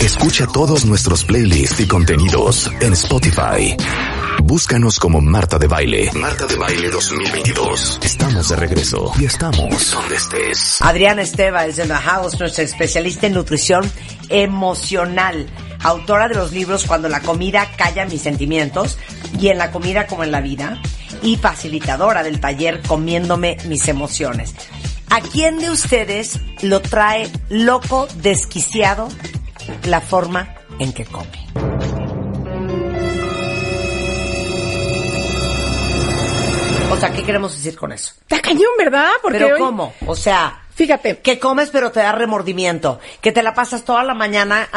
Escucha todos nuestros playlists y contenidos en Spotify. Búscanos como Marta de Baile. Marta de Baile 2022. Estamos de regreso y estamos donde estés. Adriana Esteva es en The House, nuestra especialista en nutrición emocional, autora de los libros Cuando la comida calla mis sentimientos y en la comida como en la vida, y facilitadora del taller Comiéndome mis emociones. ¿A quién de ustedes lo trae loco, desquiciado la forma en que come? O sea, ¿qué queremos decir con eso? Está cañón, ¿verdad? Porque ¿Pero hoy- cómo? O sea, Fíjate. que comes pero te da remordimiento, que te la pasas toda la mañana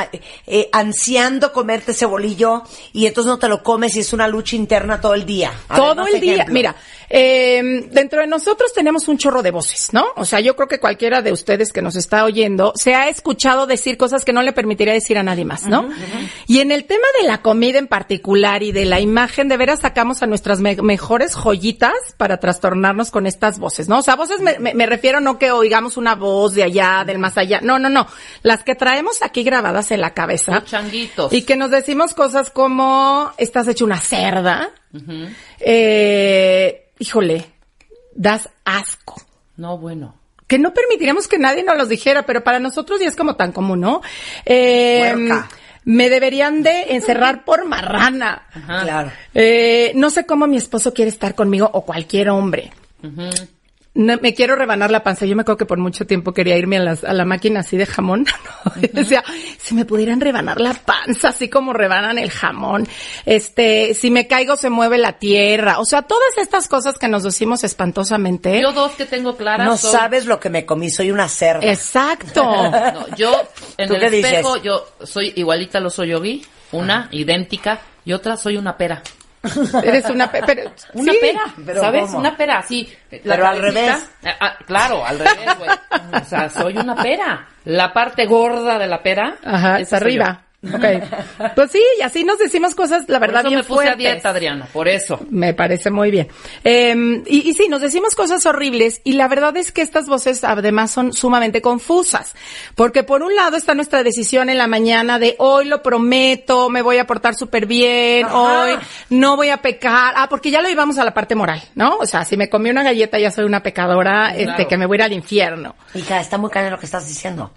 eh, ansiando comerte ese bolillo y entonces no te lo comes y es una lucha interna todo el día. A Todo el día. Mira, eh, dentro de nosotros tenemos un chorro de voces, ¿no? O sea, yo creo que cualquiera de ustedes que nos está oyendo se ha escuchado decir cosas que no le permitiría decir a nadie más, ¿no? Y en el tema de la comida en particular y de la imagen, de veras sacamos a nuestras me- mejores joyitas para trastornarnos con estas voces, ¿no? O sea, voces me, me- me refiero no que oigamos una voz de allá, del más allá. No, no, no. Las que traemos aquí grabadas en la cabeza. Los changuitos. Y que nos decimos cosas como, estás hecho una cerda. Eh, híjole, das asco. No, bueno. Que no permitiríamos que nadie nos los dijera, pero para nosotros ya es como tan común, ¿no? Eh, me deberían de encerrar por marrana. Ajá. Claro. Eh, no sé cómo mi esposo quiere estar conmigo o cualquier hombre. No, me quiero rebanar la panza. Yo me acuerdo que por mucho tiempo quería irme a, las- a la máquina así de jamón. ¿no? Si me pudieran rebanar la panza, así como rebanan el jamón. Este, si me caigo se mueve la tierra. O sea, todas estas cosas que nos decimos espantosamente. Yo dos que tengo claras. No son- sabes lo que me comí, soy una cerda. Exacto. No, yo en ¿Tú el dices? espejo, yo soy igualita a los Soyogi, una idéntica, y otra soy una pera. Eres una, pe- pero, Una sí. pera, pero ¿sabes? ¿cómo? Una pera, sí. Pero al revés. Ah, ah, claro, al revés, güey. O sea, soy una pera. La parte gorda de la pera. Ajá, soy yo. Ok. Pues sí, y así nos decimos cosas, la Por verdad, eso bien me puse a dieta, Adriana, por eso. Me parece muy bien. Eh, y, y sí, nos decimos cosas horribles y la verdad es que estas voces además son sumamente confusas. Porque por un lado está nuestra decisión en la mañana de hoy lo prometo, me voy a portar súper bien, Ajá. hoy no voy a pecar. Ah, porque ya lo llevamos a la parte moral, ¿no? O sea, si me comí una galleta ya soy una pecadora, este, Claro. que me voy a ir al infierno. Hija, está muy cañón lo que estás diciendo.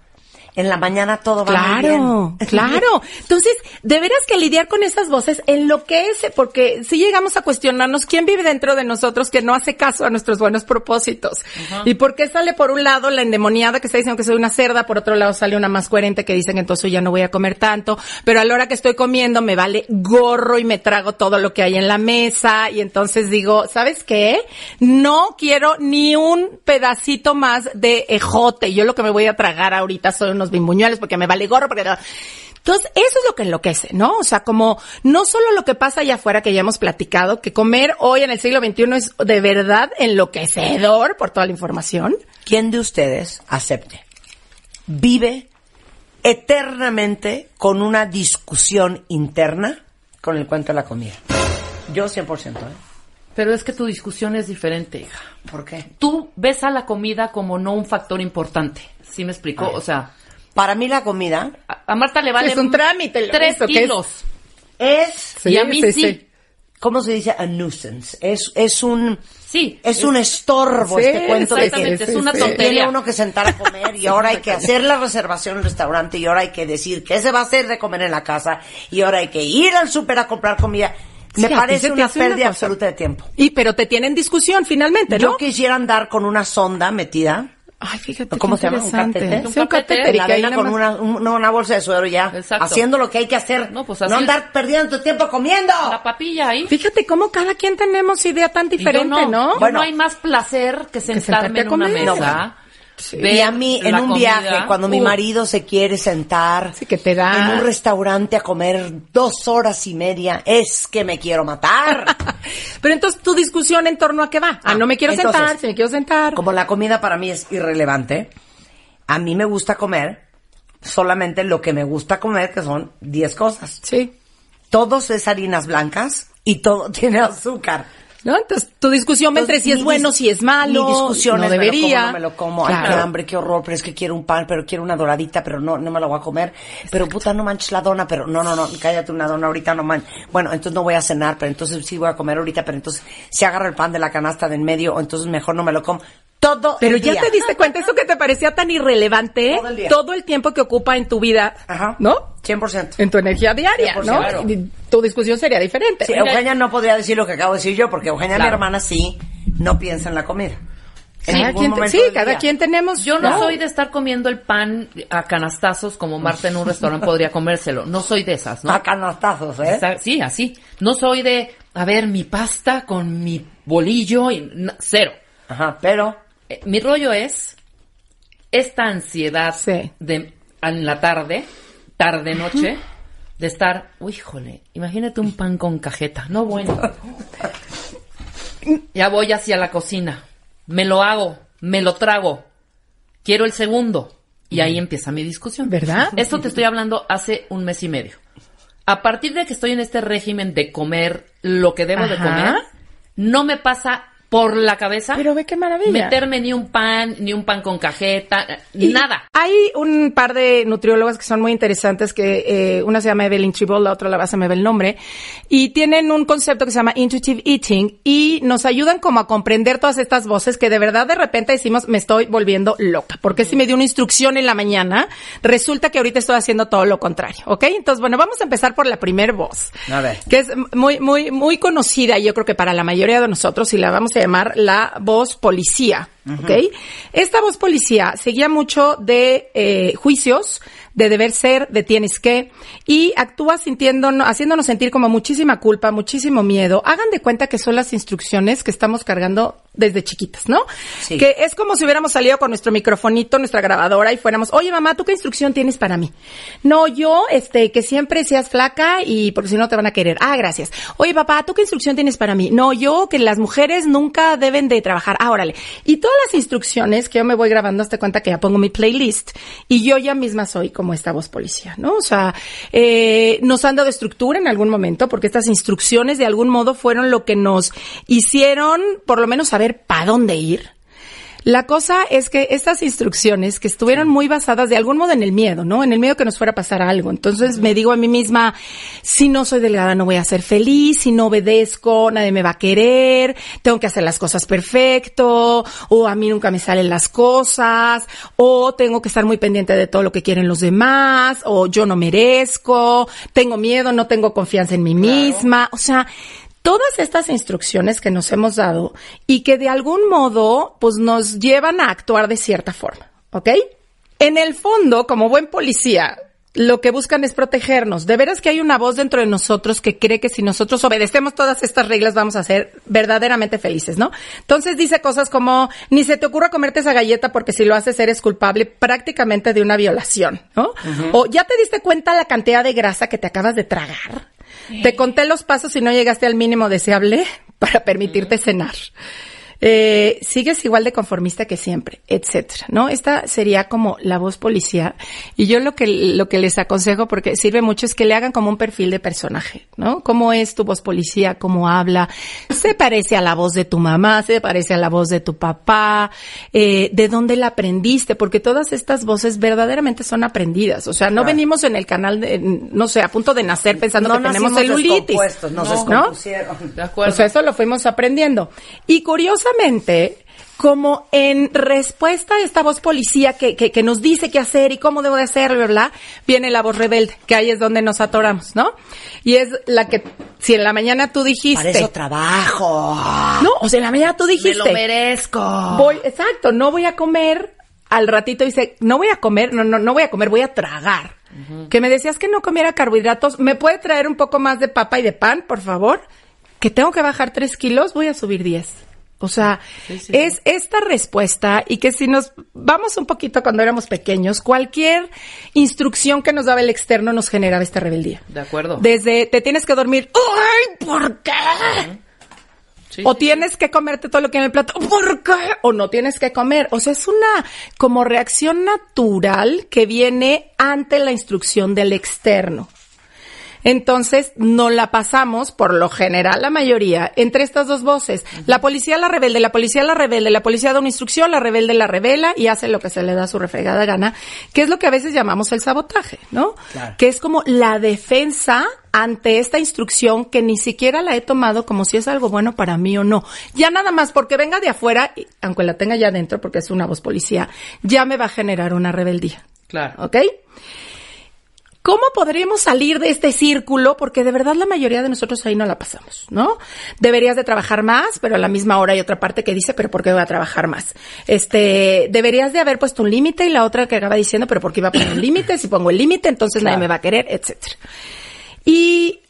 En la mañana todo va muy bien. Claro, claro. Entonces, de veras que lidiar con esas voces enloquece, porque si llegamos a cuestionarnos quién vive dentro de nosotros que no hace caso a nuestros buenos propósitos. Y por qué sale por un lado la endemoniada que está diciendo que soy una cerda, por otro lado sale una más coherente que dicen que entonces ya no voy a comer tanto, pero a la hora que estoy comiendo me vale gorro y me trago todo lo que hay en la mesa y entonces digo, ¿sabes qué? No quiero ni un pedacito más de ejote. Yo lo que me voy a tragar ahorita son unos bimbuñuelos porque me vale gorro, porque... Entonces, eso es lo que enloquece, ¿no? O sea, como no solo lo que pasa allá afuera que ya hemos platicado, que comer hoy en el siglo XXI es de verdad enloquecedor por toda la información. ¿Quién de ustedes acepte? Vive eternamente con una discusión interna con el cuento de la comida. Yo 100%, ¿eh? Pero es que tu discusión es diferente, hija. ¿Por qué? Tú ves a la comida como no un factor importante. ¿Sí me explicó? O sea, Para mí la comida a, a Marta le vale es un trámite, tres que es. kilos. es, y a mí sí. ¿cómo se dice? A nuisance. Es, es un, Sí. es un estorbo Sí, este cuento de que Exactamente, es una sí. tontería. tiene uno que sentar a comer y ahora hay que hacer la reservación en el restaurante y ahora hay que decir qué se va a hacer de comer en la casa y ahora hay que ir al súper a comprar comida. Me Sí, parece una una pérdida cosa. absoluta de tiempo. Y pero te tienen discusión finalmente, ¿no? Yo quisiera andar con una sonda metida. Ay, fíjate ¿Cómo qué se llama? ¿Un interesante. catéter? Sí, un catéter, catéter y la que vena con una, un- no, una bolsa de suero ya. Exacto. Haciendo lo que hay que hacer. No, pues No así- andar perdiendo tu tiempo comiendo. La papilla ahí. Fíjate cómo cada quien tenemos idea tan Y yo diferente, no, ¿no? yo Bueno. no hay más placer que sentarme a en una comer. mesa. Y a mí, en un comida. viaje, cuando mi marido se quiere sentar Sí, que te da- en un restaurante a comer dos horas y media, es que me quiero matar. Pero entonces tu discusión en torno a qué va. Ah, no me quiero Entonces, sentar, si me quiero sentar. Como la comida para mí es irrelevante, a mí me gusta comer solamente lo que me gusta comer, que son 10 cosas. Sí. Todos es harinas blancas y todo tiene azúcar. ¿No? Entonces, tu discusión entre si es bueno, si es malo, Mi discusión no es, debería. Me lo como, no me lo como. Ay, qué Claro. hambre, qué horror, pero es que quiero un pan, pero quiero una doradita, pero no, no me la voy a comer. Pero puta, no manches la dona, pero no, no, no, cállate una dona ahorita, no manches. Bueno, entonces no voy a cenar, pero entonces sí voy a comer ahorita, pero entonces si agarro el pan de la canasta de en medio, o entonces mejor no me lo como. Todo Pero el ya día. te diste cuenta, eso que te parecía tan irrelevante, Todo el día. todo el tiempo que ocupa en tu vida, Ajá. ¿no? 100%. En tu energía diaria, 100%, ¿no? claro. Tu discusión sería diferente. Sí, Eugenia no podría decir lo que acabo de decir yo, porque Eugenia, mi Claro. hermana, sí no piensa en la comida. Cada quien te- sí, cada quien tenemos. Yo no, soy de estar comiendo el pan a canastazos como Marta en un restaurante podría comérselo. No soy de esas, ¿no? A canastazos, ¿eh? Está- Sí, así. No soy de, a ver, mi pasta con mi bolillo y cero. Ajá, pero... Eh, mi rollo es esta ansiedad Sí. de en la tarde, tarde noche, de estar, uy, híjole, imagínate un pan con cajeta, no bueno. ya voy hacia la cocina, me lo hago, me lo trago, quiero el segundo. Y ahí empieza mi discusión. ¿Verdad? Esto te estoy hablando hace un mes y medio. A partir de que estoy en este régimen de comer lo que debo de comer, no me pasa por la cabeza Pero ve qué maravilla. meterme ni un pan, ni un pan con cajeta, Y nada. Hay un par de nutriólogas que son muy interesantes, que eh, una se llama Evelyn Tribol, la otra la se me ve el nombre, y tienen un concepto que se llama Intuitive Eating y nos ayudan como a comprender todas estas voces que de verdad de repente decimos, me estoy volviendo loca, porque si me dio una instrucción en la mañana, resulta que ahorita estoy haciendo todo lo contrario, ¿ok? Entonces, bueno, vamos a empezar por la primer voz, A ver. que es muy, muy, muy conocida, yo creo que para la mayoría de nosotros, y la vamos a llamar la voz policía. ¿Ok? Esta voz policía seguía mucho de eh, juicios, de deber ser, de tienes que, y actúa sintiéndonos, haciéndonos sentir como muchísima culpa, muchísimo miedo. Hagan de cuenta que son las instrucciones que estamos cargando desde chiquitas, ¿no? Sí. Que es como si hubiéramos salido con nuestro microfonito, nuestra grabadora y fuéramos, oye mamá, ¿tú qué instrucción tienes para mí? No, yo, este, que siempre seas flaca y porque si no te van a querer. Ah, gracias. Oye papá, ¿tú qué instrucción tienes para mí? No, yo, que las mujeres nunca deben de trabajar. Ah, órale. Y todas las instrucciones que yo me voy grabando, hasta cuenta que ya pongo mi playlist y yo ya misma soy como esta voz policía, ¿no? O sea, eh, nos han dado estructura en algún momento porque estas instrucciones de algún modo fueron lo que nos hicieron por lo menos saber para dónde ir. La cosa es que estas instrucciones que estuvieron muy basadas de algún modo en el miedo, ¿no? En el miedo que nos fuera a pasar algo. Entonces me digo a mí misma, si no soy delgada no voy a ser feliz, si no obedezco nadie me va a querer, tengo que hacer las cosas perfecto, o a mí nunca me salen las cosas, o tengo que estar muy pendiente de todo lo que quieren los demás, o yo no merezco, tengo miedo, no tengo confianza en mí misma. O sea, todas estas instrucciones que nos hemos dado y que de algún modo pues nos llevan a actuar de cierta forma, ¿ok? En el fondo, como buen policía, lo que buscan es protegernos. De veras que hay una voz dentro de nosotros que cree que si nosotros obedecemos todas estas reglas vamos a ser verdaderamente felices, ¿no? Entonces dice cosas como, ni se te ocurra comerte esa galleta porque si lo haces eres culpable prácticamente de una violación, ¿no? O ya te diste cuenta la cantidad de grasa que te acabas de tragar. Te conté los pasos y no llegaste al mínimo deseable para permitirte cenar. Eh, sigues igual de conformista que siempre, etcétera, ¿no? Esta sería como la voz policía. Y yo lo que, lo que les aconsejo, porque sirve mucho, es que le hagan como un perfil de personaje, ¿no? ¿Cómo es tu voz policía? ¿Cómo habla? ¿Se parece a la voz de tu mamá? ¿Se parece a la voz de tu papá? Eh, ¿De dónde la aprendiste? Porque todas estas voces verdaderamente son aprendidas. O sea, no Claro. venimos en el canal, de, no sé, a punto de nacer pensando no que tenemos celulitis. nos ¿no? descompusieron. De acuerdo. O sea, eso lo fuimos aprendiendo. Y como en respuesta a esta voz policía que, que, que nos dice qué hacer y cómo debo de hacerlo, ¿verdad? Viene la voz rebelde, que ahí es donde nos atoramos, ¿no? Y es la que, si en la mañana tú dijiste... Para eso trabajo. No, o sea, en la mañana tú Me dijiste... lo merezco. Voy, exacto, no voy a comer. Al ratito dice, no voy a comer, no, no, no voy a comer, voy a tragar. Que me decías que no comiera carbohidratos, ¿me puede traer un poco más de papa y de pan, por favor? Que tengo que bajar tres kilos, voy a subir diez. O sea, es esta respuesta y que si nos vamos un poquito cuando éramos pequeños, cualquier instrucción que nos daba el externo nos generaba esta rebeldía. De acuerdo. Desde te tienes que dormir, ¡ay, por qué! O tienes que comerte todo lo que hay en el plato. ¿Por qué? O no tienes que comer. O sea, es una como reacción natural que viene ante la instrucción del externo. Entonces, no la pasamos, por lo general, la mayoría, entre estas dos voces. La policía la rebelde, la policía la rebelde, la policía da una instrucción, la rebelde la revela y hace lo que se le da a su refregada gana, que es lo que a veces llamamos el sabotaje, ¿no? Que es como la defensa ante esta instrucción que ni siquiera la he tomado como si es algo bueno para mí o no. Ya nada más porque venga de afuera, aunque la tenga ya dentro porque es una voz policía, ya me va a generar una rebeldía. Claro. ¿Ok? ¿Cómo podremos salir de este círculo? Porque de verdad la mayoría de nosotros ahí no la pasamos, ¿no? Deberías de trabajar más, pero a la misma hora hay otra parte que dice, pero ¿por qué voy a trabajar más? Este, deberías de haber puesto un límite y la otra que acaba diciendo, pero ¿por qué iba a poner un límite? Si pongo el límite, entonces nadie me va a querer, etcétera. Y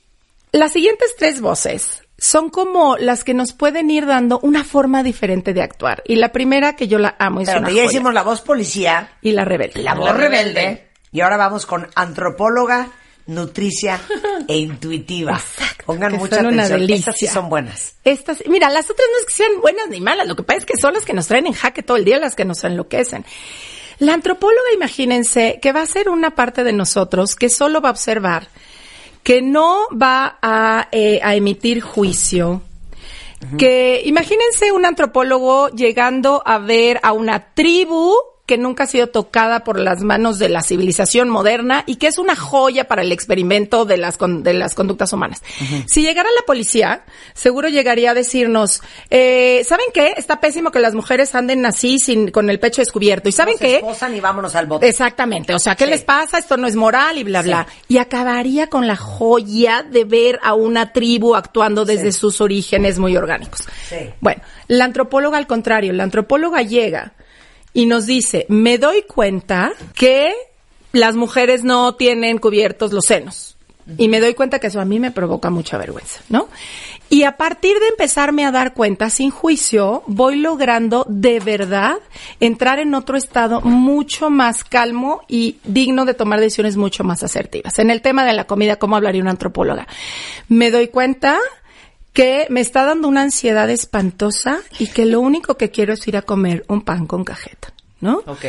las siguientes tres voces son como las que nos pueden ir dando una forma diferente de actuar. Y la primera que yo la amo es Pero una ya joya. hicimos la voz policía, y la rebelde. la voz rebelde, y ahora vamos con antropóloga, nutricia e intuitiva. Pongan que mucha atención, estas sí son buenas. Estas, mira, las otras no es que sean buenas ni malas, lo que pasa es que son las que nos traen en jaque todo el día, las que nos enloquecen. La antropóloga, imagínense, que va a ser una parte de nosotros que solo va a observar, que no va a, eh, a emitir juicio, que imagínense un antropólogo llegando a ver a una tribu que nunca ha sido tocada por las manos de la civilización moderna y que es una joya para el experimento de las, con- de las conductas humanas. Si llegara la policía, seguro llegaría a decirnos, eh, ¿saben qué? Está pésimo que las mujeres anden así sin, con el pecho descubierto. ¿Y saben Nos qué? esposan y vámonos al bote. Exactamente, o sea, ¿qué Sí. les pasa? Esto no es moral y bla, bla. Y acabaría con la joya de ver a una tribu actuando desde Sí. sus orígenes muy orgánicos. Bueno, la antropóloga al contrario, la antropóloga llega y nos dice, me doy cuenta que las mujeres no tienen cubiertos los senos. Y me doy cuenta que eso a mí me provoca mucha vergüenza, ¿no? Y a partir de empezarme a dar cuenta sin juicio, voy logrando de verdad entrar en otro estado mucho más calmo y digno de tomar decisiones mucho más asertivas. En el tema de la comida, ¿cómo hablaría una antropóloga? Me doy cuenta que me está dando una ansiedad espantosa y que lo único que quiero es ir a comer un pan con cajeta, ¿no? Ok.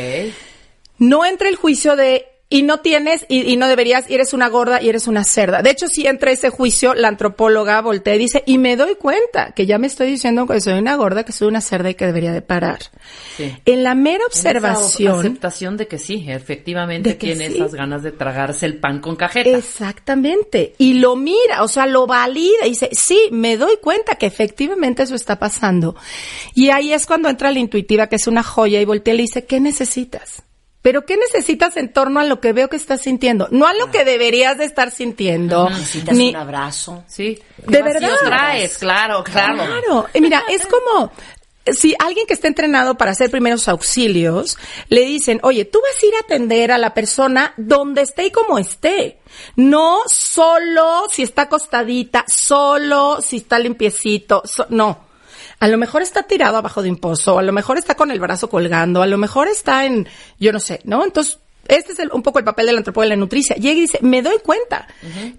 No entra el juicio de y no tienes y, y no deberías, y eres una gorda y eres una cerda. De hecho, si entra ese juicio, la antropóloga voltea y dice, y me doy cuenta que ya me estoy diciendo que soy una gorda, que soy una cerda y que debería de parar. Sí. En la mera observación, aceptación de que sí, efectivamente que tiene sí. esas ganas de tragarse el pan con cajeta. Exactamente. Y lo mira, o sea, lo valida y dice, sí, me doy cuenta que efectivamente eso está pasando. Y ahí es cuando entra la intuitiva, que es una joya, y voltea y le dice, ¿qué necesitas? Pero ¿qué necesitas en torno a lo que veo que estás sintiendo? No a lo que deberías de estar sintiendo. Necesitas ni- un abrazo. Sí. De ¿Qué vacío verdad. traes? Claro, claro. Claro. Y mira, es como si alguien que está entrenado para hacer primeros auxilios le dicen, oye, tú vas a ir a atender a la persona donde esté y como esté. No solo si está acostadita, solo si está limpiecito, so- no. A lo mejor está tirado abajo de un pozo, a lo mejor está con el brazo colgando, a lo mejor está en, yo no sé, ¿no? Entonces, este es el- un poco el papel del antropólogo de la nutricia. Llega y dice, me doy cuenta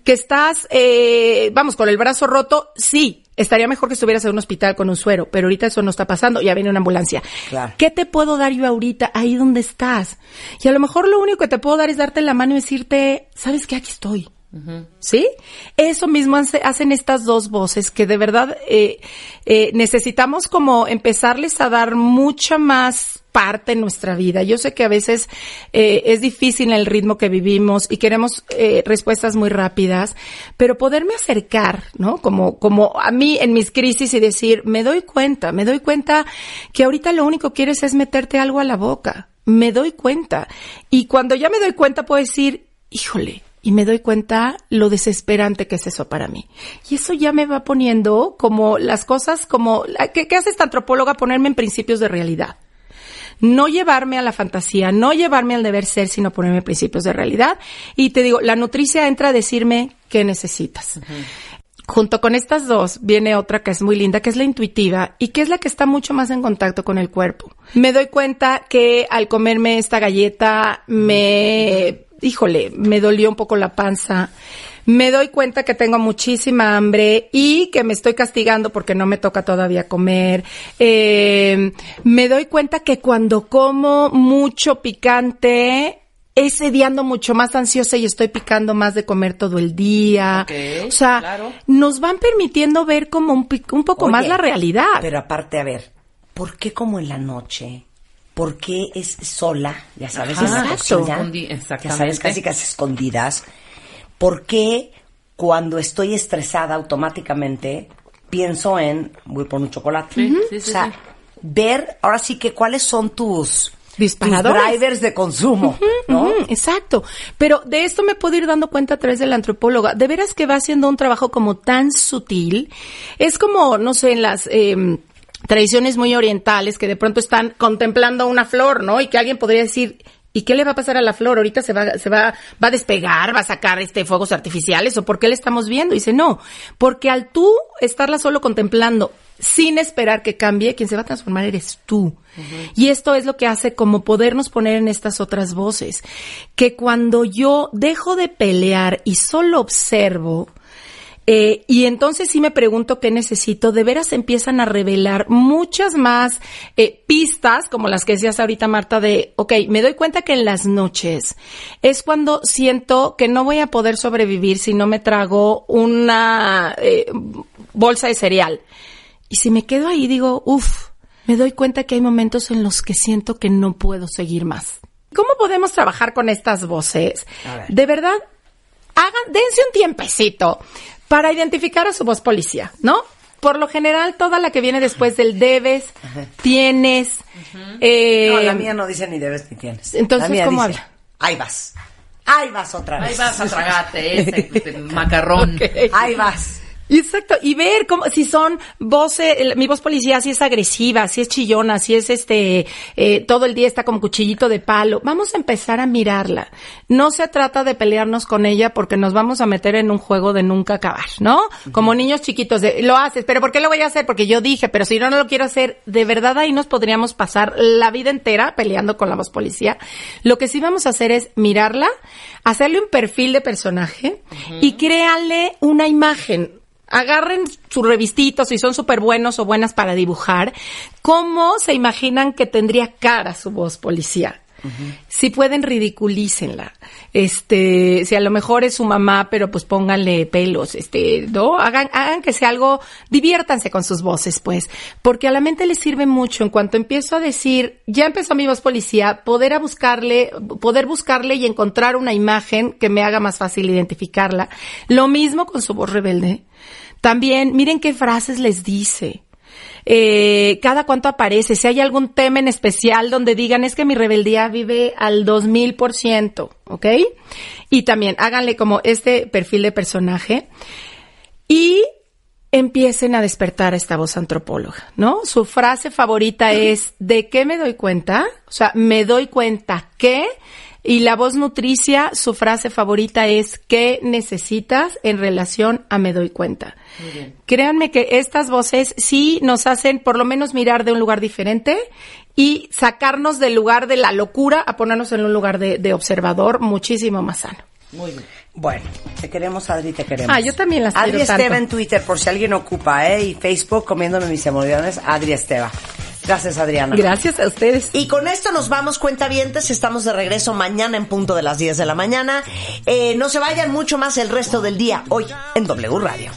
que estás, eh, vamos, con el brazo roto, sí, estaría mejor que estuvieras en un hospital con un suero, pero ahorita eso no está pasando, ya viene una ambulancia. Claro. ¿Qué te puedo dar yo ahorita ahí donde estás? Y a lo mejor lo único que te puedo dar es darte la mano y decirte, ¿sabes qué? Aquí estoy. ¿Sí? Eso mismo hace- hacen estas dos voces que de verdad eh, eh, necesitamos como empezarles a dar mucha más parte en nuestra vida. Yo sé que a veces eh, es difícil el ritmo que vivimos y queremos eh, respuestas muy rápidas, pero poderme acercar, ¿no? Como, como a mí en mis crisis y decir, me doy cuenta, me doy cuenta que ahorita lo único quieres es meterte algo a la boca. Me doy cuenta. Y cuando ya me doy cuenta puedo decir, híjole, y me doy cuenta lo desesperante que es eso para mí. Y eso ya me va poniendo como las cosas, como, la- ¿qué, qué hace esta antropóloga? Ponerme en principios de realidad. No llevarme a la fantasía, no llevarme al deber ser, sino ponerme en principios de realidad. Y te digo, la nutricia entra a decirme qué necesitas. Junto con estas dos viene otra que es muy linda, que es la intuitiva y que es la que está mucho más en contacto con el cuerpo. Me doy cuenta que al comerme esta galleta me, híjole, me dolió un poco la panza. Me doy cuenta que tengo muchísima hambre y que me estoy castigando porque no me toca todavía comer. Eh, me doy cuenta que cuando como mucho picante ese día ando mucho más ansiosa y estoy picando más de comer todo el día. Ok, o sea, claro. nos van permitiendo ver como un, poco más la realidad. Pero aparte, a ver, ¿por qué como en la noche? ¿Por qué es sola? Ya sabes, en la Exacto. cocina. Escondi- Ya sabes, casi casi escondidas. ¿Por qué cuando estoy estresada automáticamente pienso en voy por un chocolate? Sí, sí, o sea, ver ahora sí que cuáles son tus Disparadores. tus drivers de consumo, ¿no? Exacto. Pero de esto me puedo ir dando cuenta a través de la antropóloga. De veras que va haciendo un trabajo como tan sutil. Es como, no sé, en las... eh, tradiciones muy orientales que de pronto están contemplando una flor, ¿no? Y que alguien podría decir, ¿y qué le va a pasar a la flor? Ahorita se va, se va, va a despegar, va a sacar este fuegos artificiales, o por qué le estamos viendo? Y dice, no, porque al tú estarla solo contemplando, sin esperar que cambie, quien se va a transformar eres tú. Y esto es lo que hace como podernos poner en estas otras voces. Que cuando yo dejo de pelear y solo observo, eh, y entonces sí me pregunto qué necesito. De veras empiezan a revelar muchas más eh, pistas, como las que decías ahorita, Marta, de, ok, me doy cuenta que en las noches es cuando siento que no voy a poder sobrevivir si no me trago una eh, bolsa de cereal. Y si me quedo ahí, digo, uff, me doy cuenta que hay momentos en los que siento que no puedo seguir más. ¿Cómo podemos trabajar con estas voces? De verdad, hagan, dense un tiempecito para identificar a su voz policía, ¿no? Por lo general, toda la que viene después del debes, tienes, eh, No, la mía no dice ni debes ni tienes. Entonces, ¿cómo dice, habla? Ahí vas. Ahí vas otra vez. Ahí vas a tragarte ese macarrón. Ahí vas. Exacto, y ver cómo, si son voces, el- mi voz policía, si es agresiva, si es chillona, si es este, eh, todo el día está como cuchillito de palo. Vamos a empezar a mirarla. No se trata de pelearnos con ella porque nos vamos a meter en un juego de nunca acabar, ¿no? Como niños chiquitos, de, lo haces, pero ¿por qué lo voy a hacer? Porque yo dije, pero si no, no lo quiero hacer. De verdad ahí nos podríamos pasar la vida entera peleando con la voz policía. Lo que sí vamos a hacer es mirarla, hacerle un perfil de personaje y créanle una imagen agarren su revistito, si son súper buenos o buenas para dibujar, cómo se imaginan que tendría cara su voz Si pueden, ridiculícenla. Este, si a lo mejor es su mamá, pero pues pónganle pelos, este, ¿no? Hagan, hagan que sea algo, diviértanse con sus voces, pues. Porque a la mente les sirve mucho en cuanto empiezo a decir, ya empezó mi voz policía, poder a buscarle, poder buscarle y encontrar una imagen que me haga más fácil identificarla. Lo mismo con su voz rebelde. También, miren qué frases les dice. Eh, cada cuánto aparece, si hay algún tema en especial donde digan es que mi rebeldía vive al dos mil por ciento, ¿ok? Y también háganle como este perfil de personaje y empiecen a despertar a esta voz antropóloga, ¿no? Su frase favorita es ¿de qué me doy cuenta? O sea, me doy cuenta que y la voz nutricia, su frase favorita es ¿qué necesitas en relación a me doy cuenta? Créanme que estas voces sí nos hacen por lo menos mirar de un lugar diferente y sacarnos del lugar de la locura a ponernos en un lugar de, de observador muchísimo más sano. Muy bien. Bueno, te queremos, Adri, te queremos. Ah, yo también las Adri quiero Esteva tanto. en Twitter, por si alguien ocupa, ¿eh? Y Facebook, comiéndome mis emociones, Adri Esteva. Gracias, Adriana. Gracias a ustedes. Y con esto nos vamos, cuentavientes. Estamos de regreso mañana en punto de las 10 de la mañana. Eh, no se vayan mucho más el resto del día, hoy en W Radio.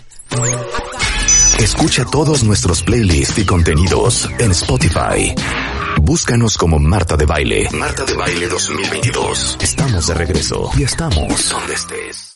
Escucha todos nuestros playlists y contenidos en Spotify. Búscanos como Marta de Baile. Marta de Baile 2022. Estamos de regreso y estamos donde estés.